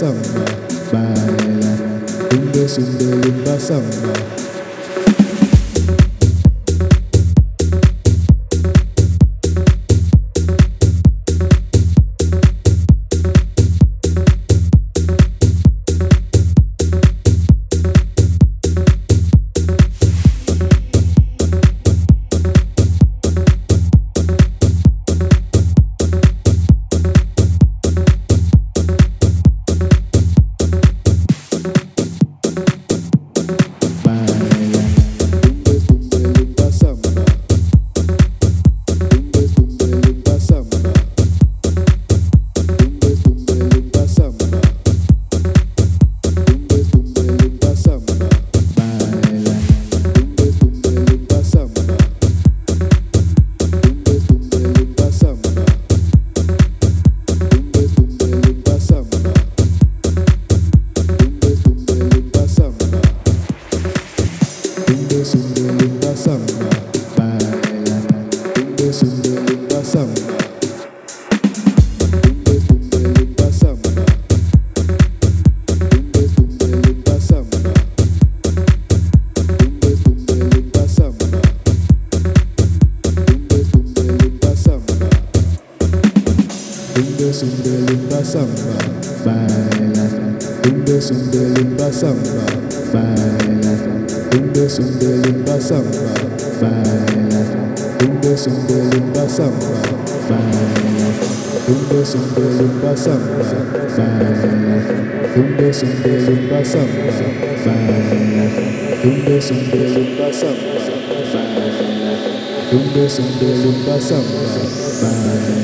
samba, baila. Tumbe sumbe lumba samba. samba Tumbe sumbe lumba samba Tumbe sumbe lumba samba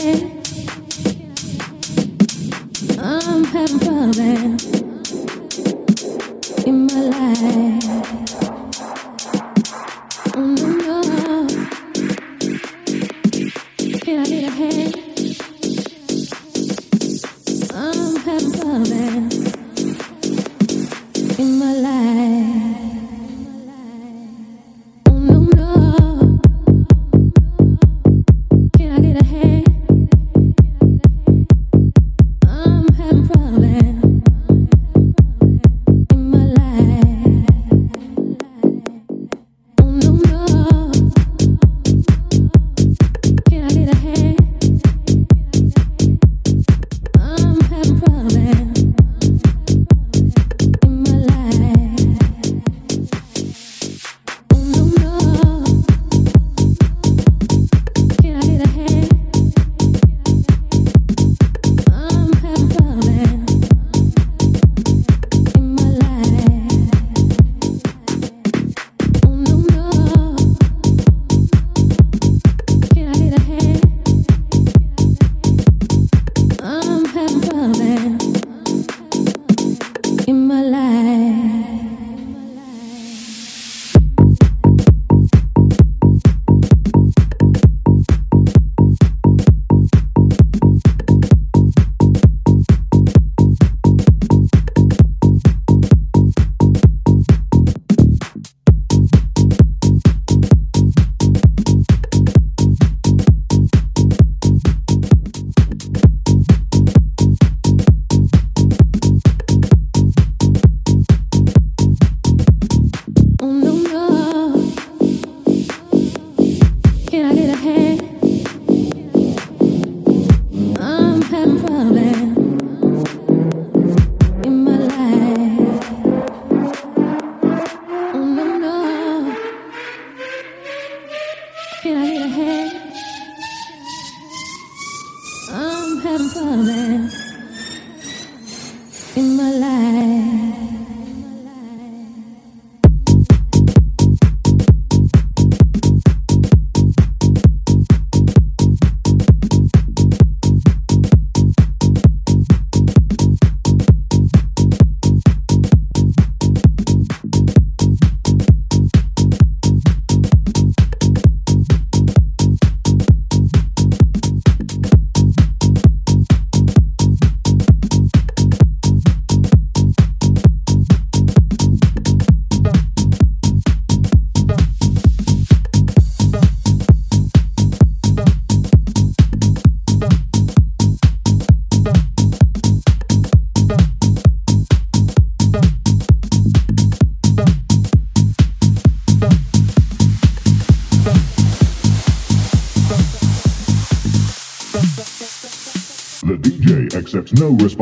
head.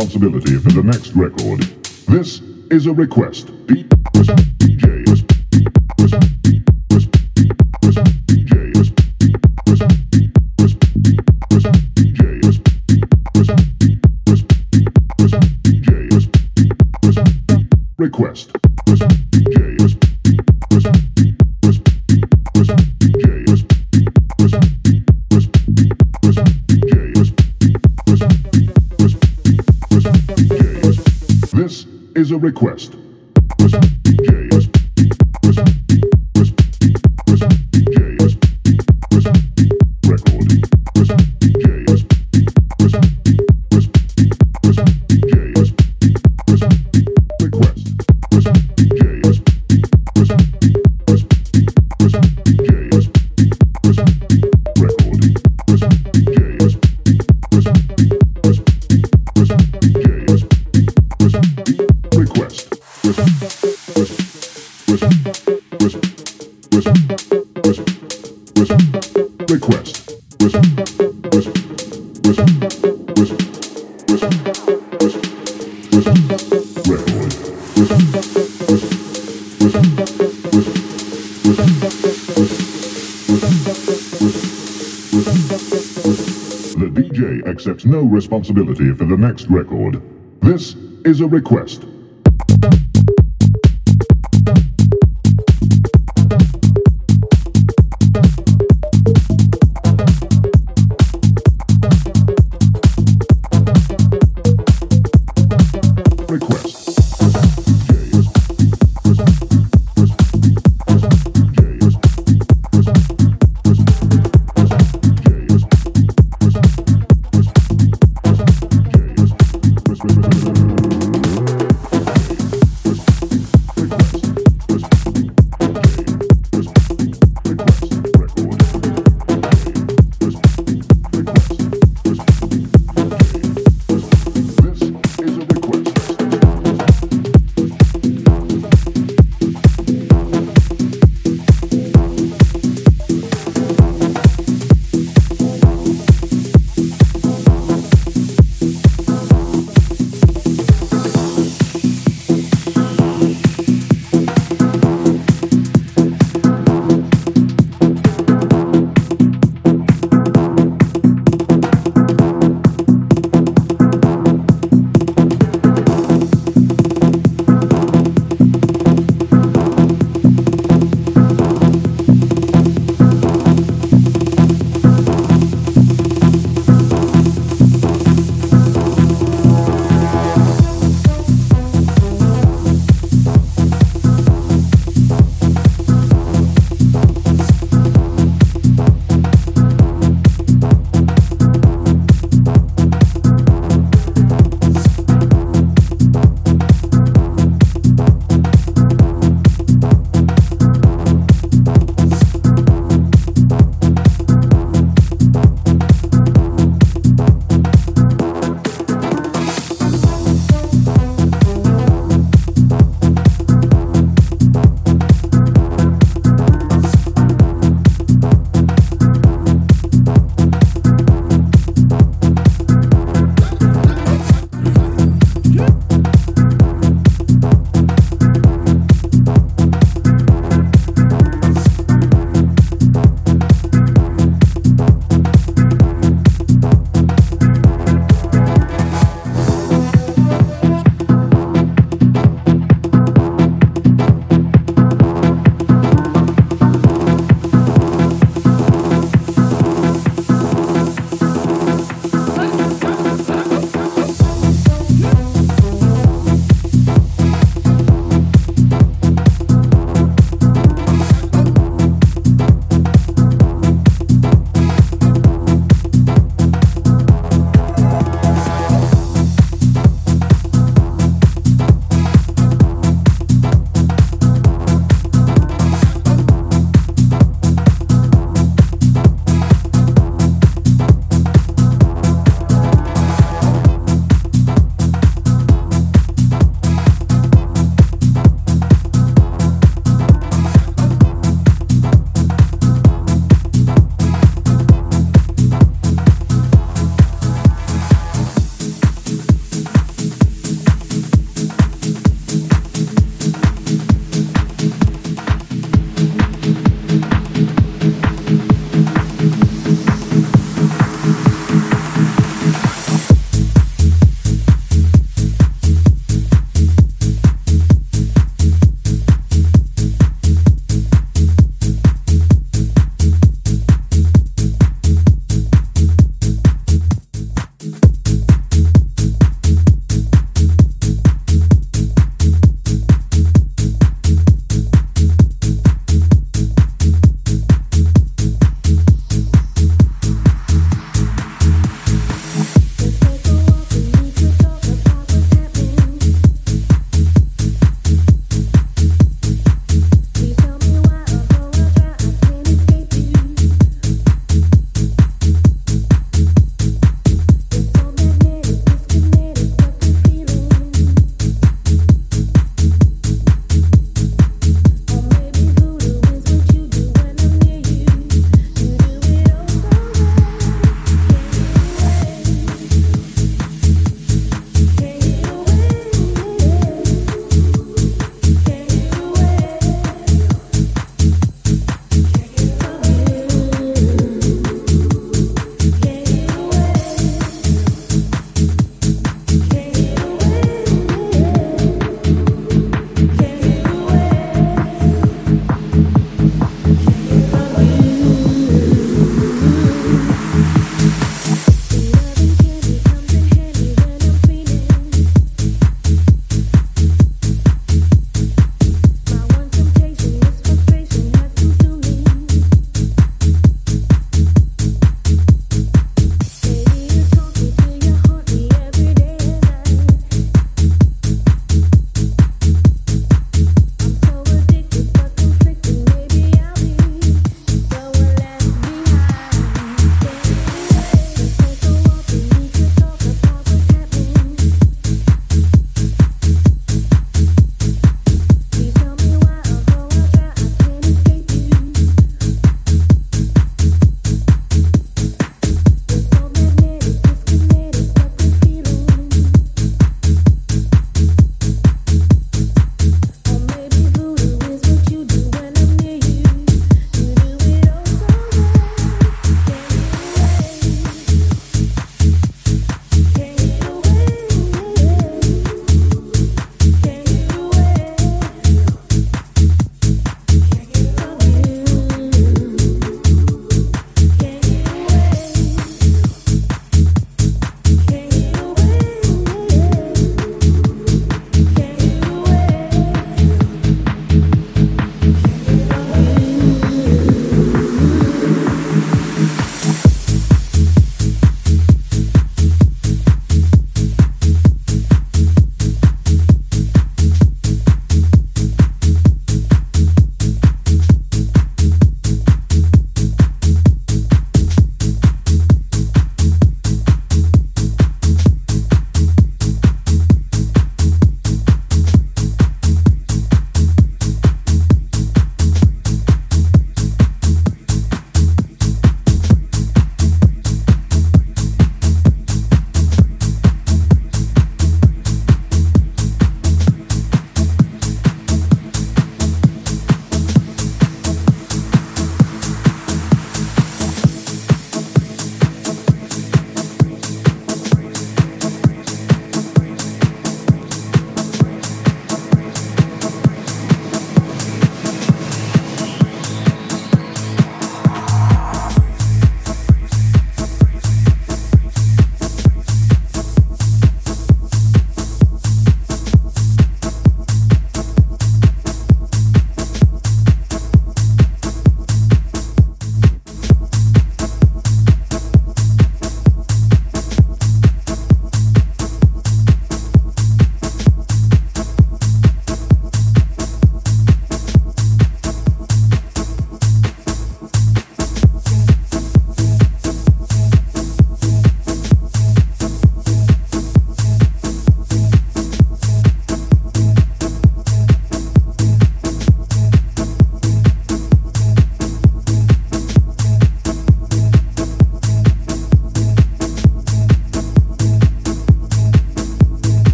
Responsibility for the next record. This is a request. Request. Responsibility for the next record. This is a request.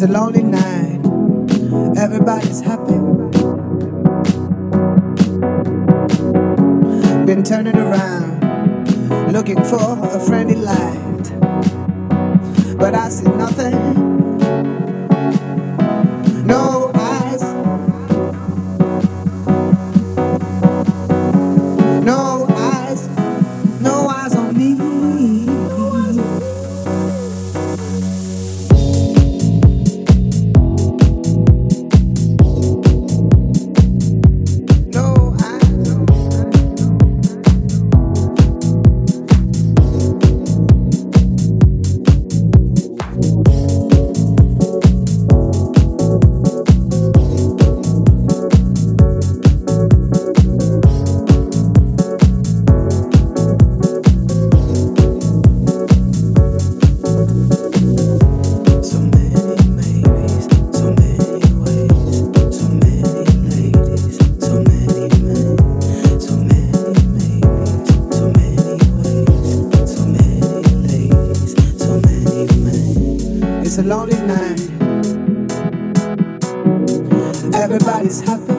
It's a lonely night. Everybody's happy. Been turning around. lonely night. Everybody's happy.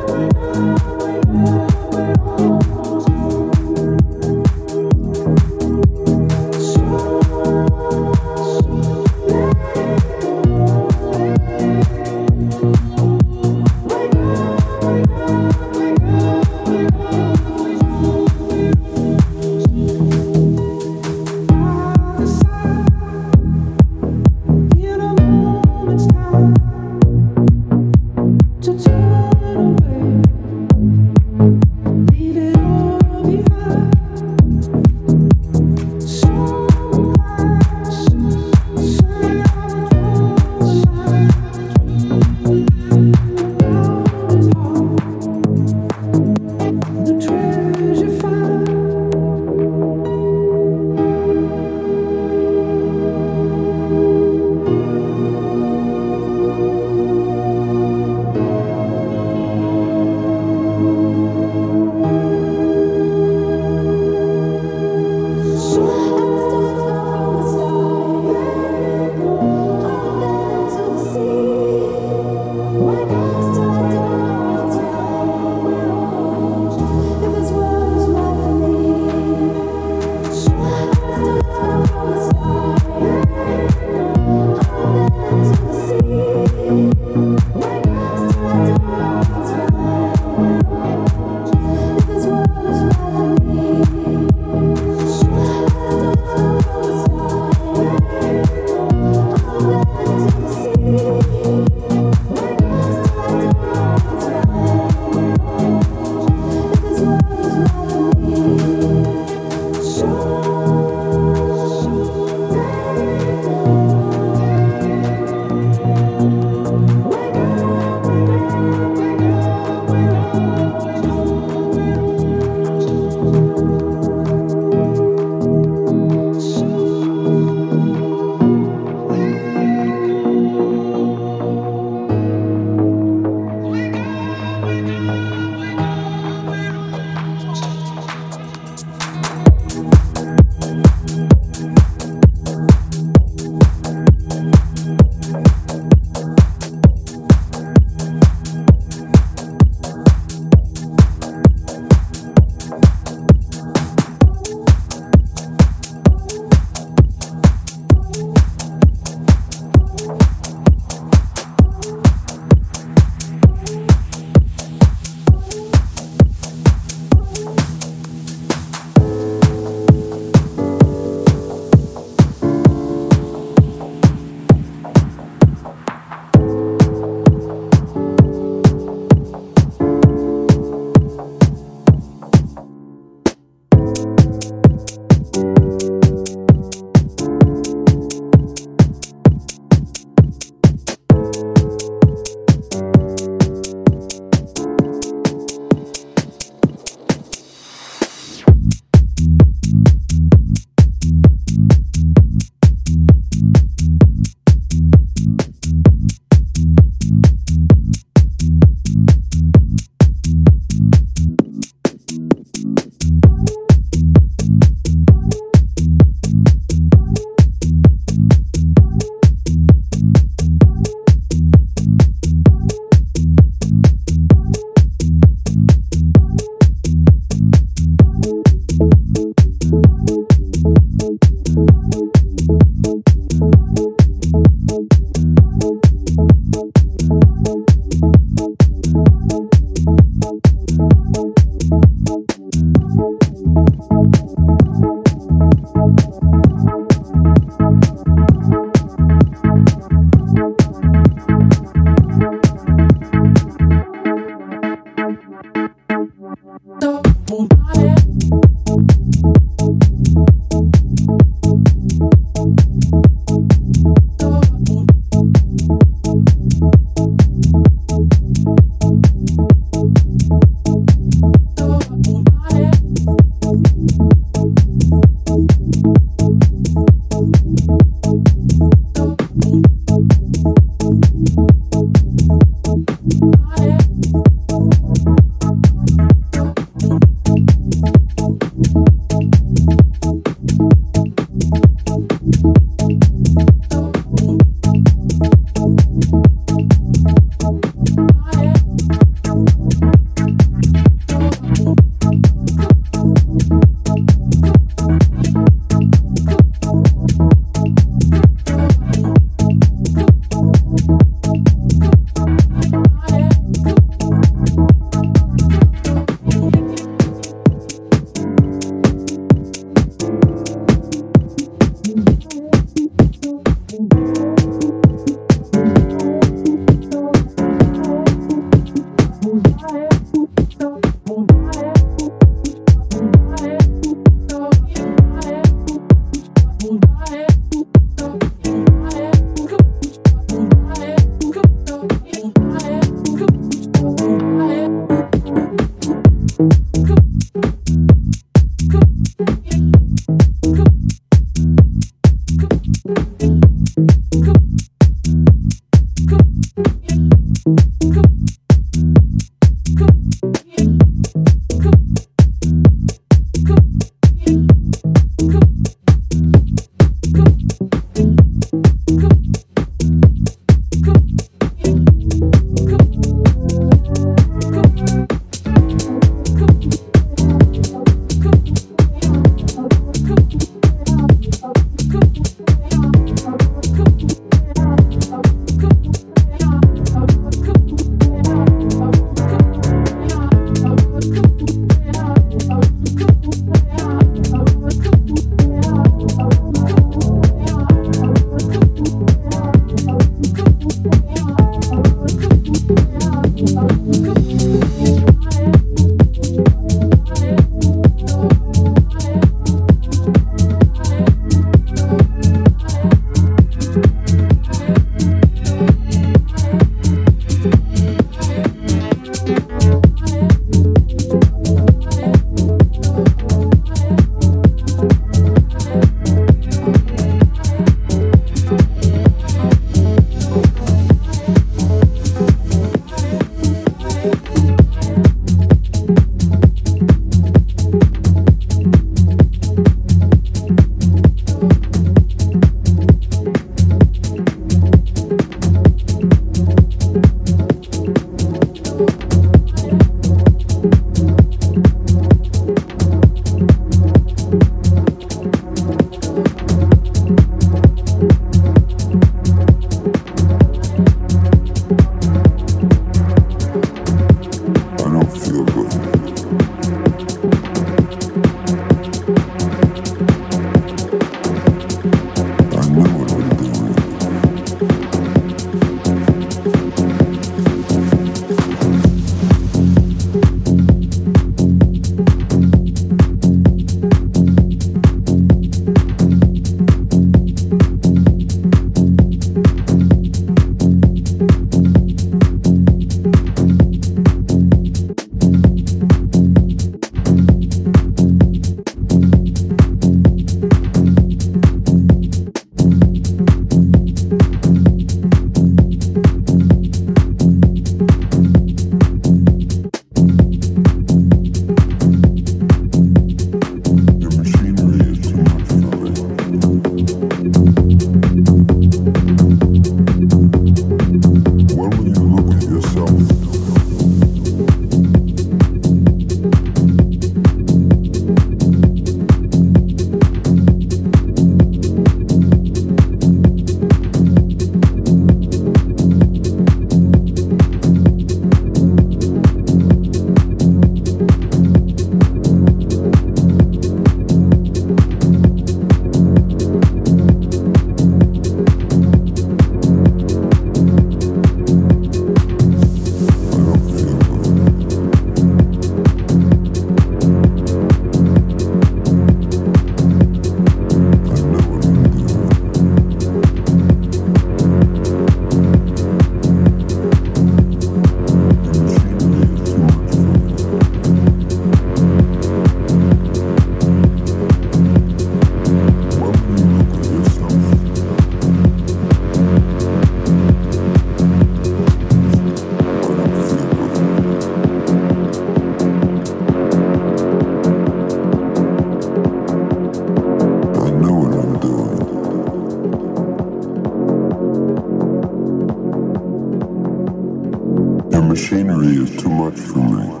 Machinery is too much for me.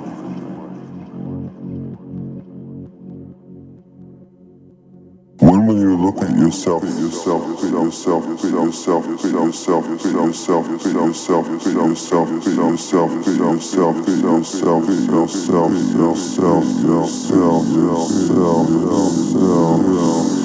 When will you look at yourself, yourself, yourself, yourself, yourself, yourself, yourself, yourself, yourself, yourself, yourself, yourself, yourself, yourself, yourself, yourself, yourself, yourself,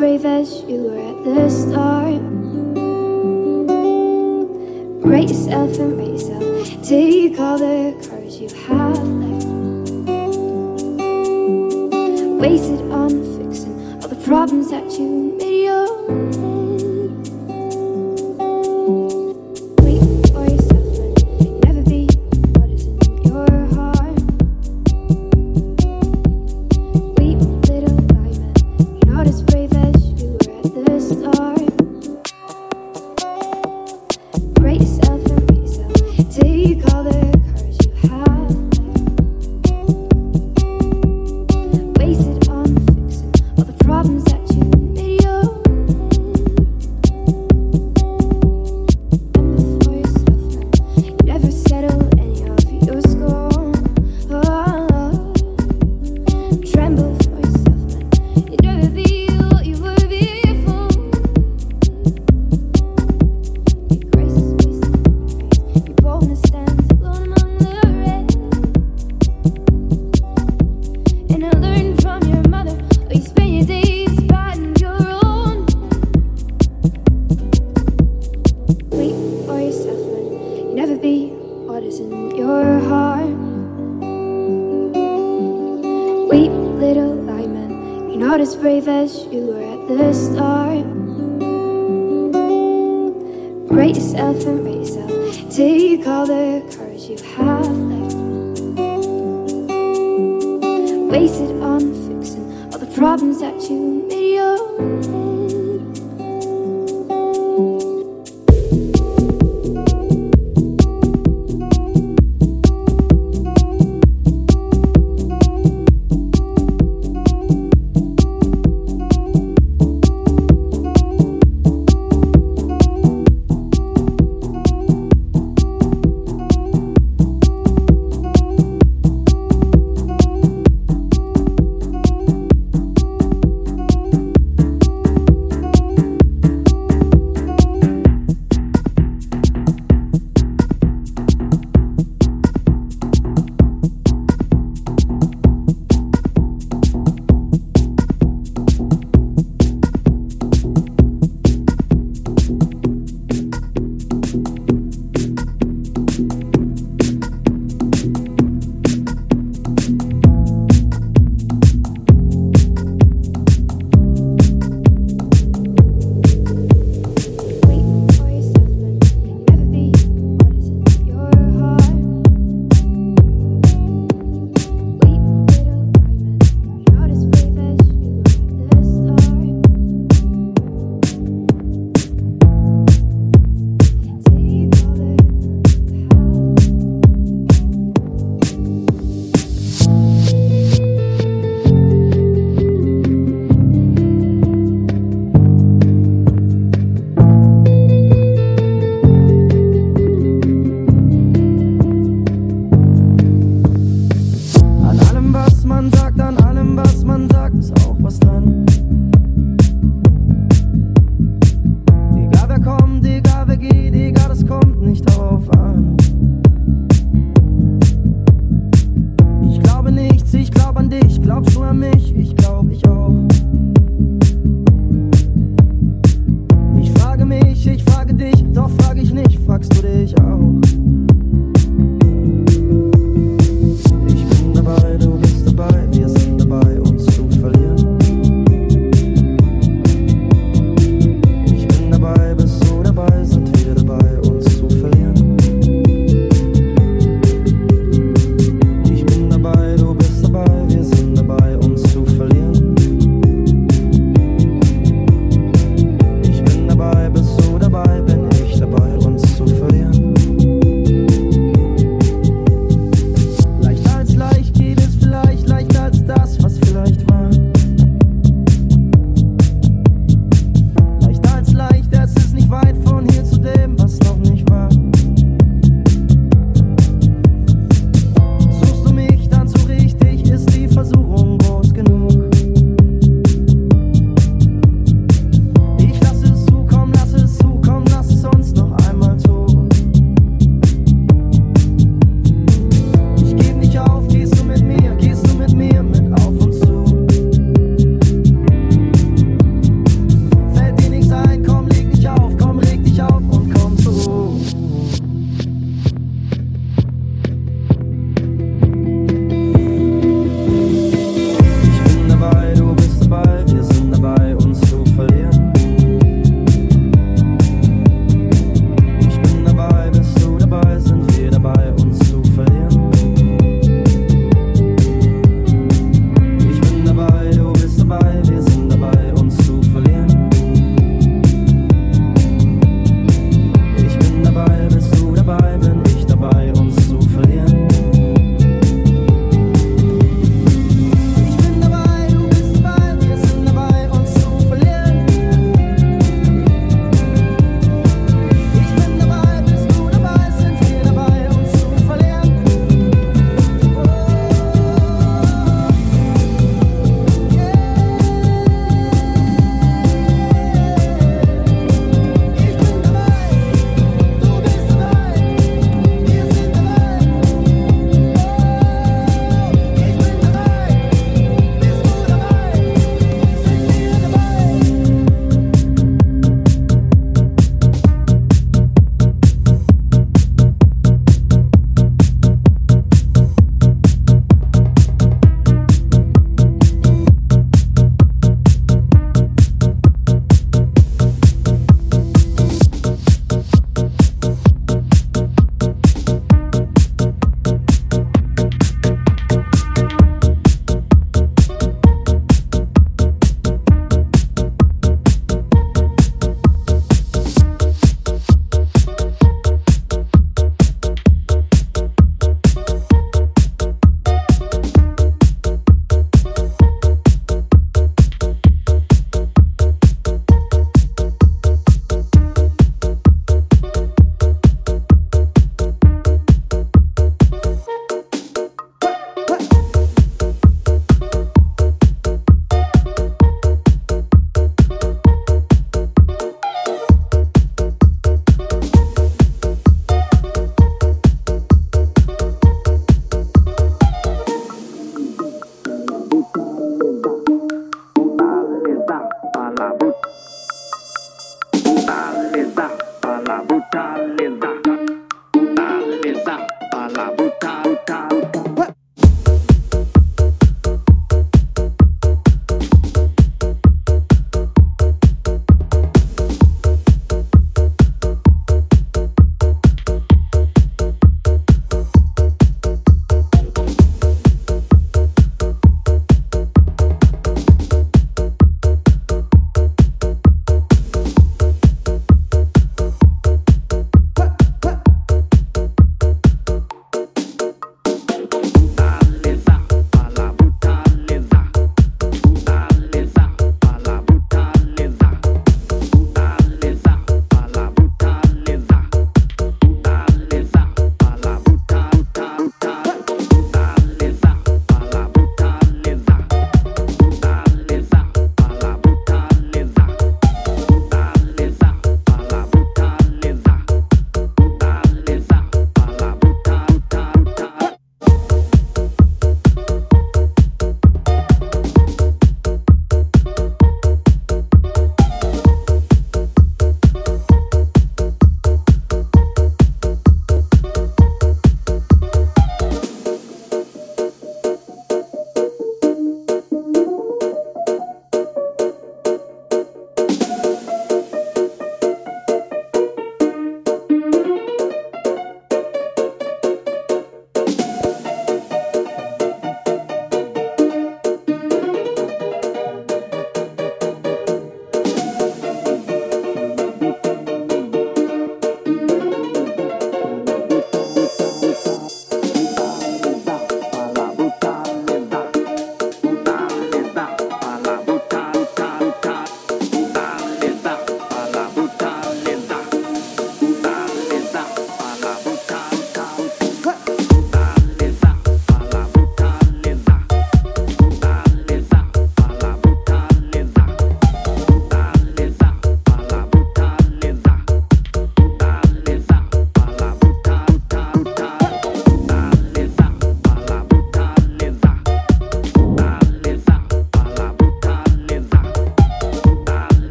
brave as you were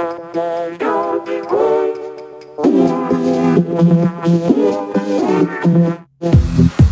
Thank you.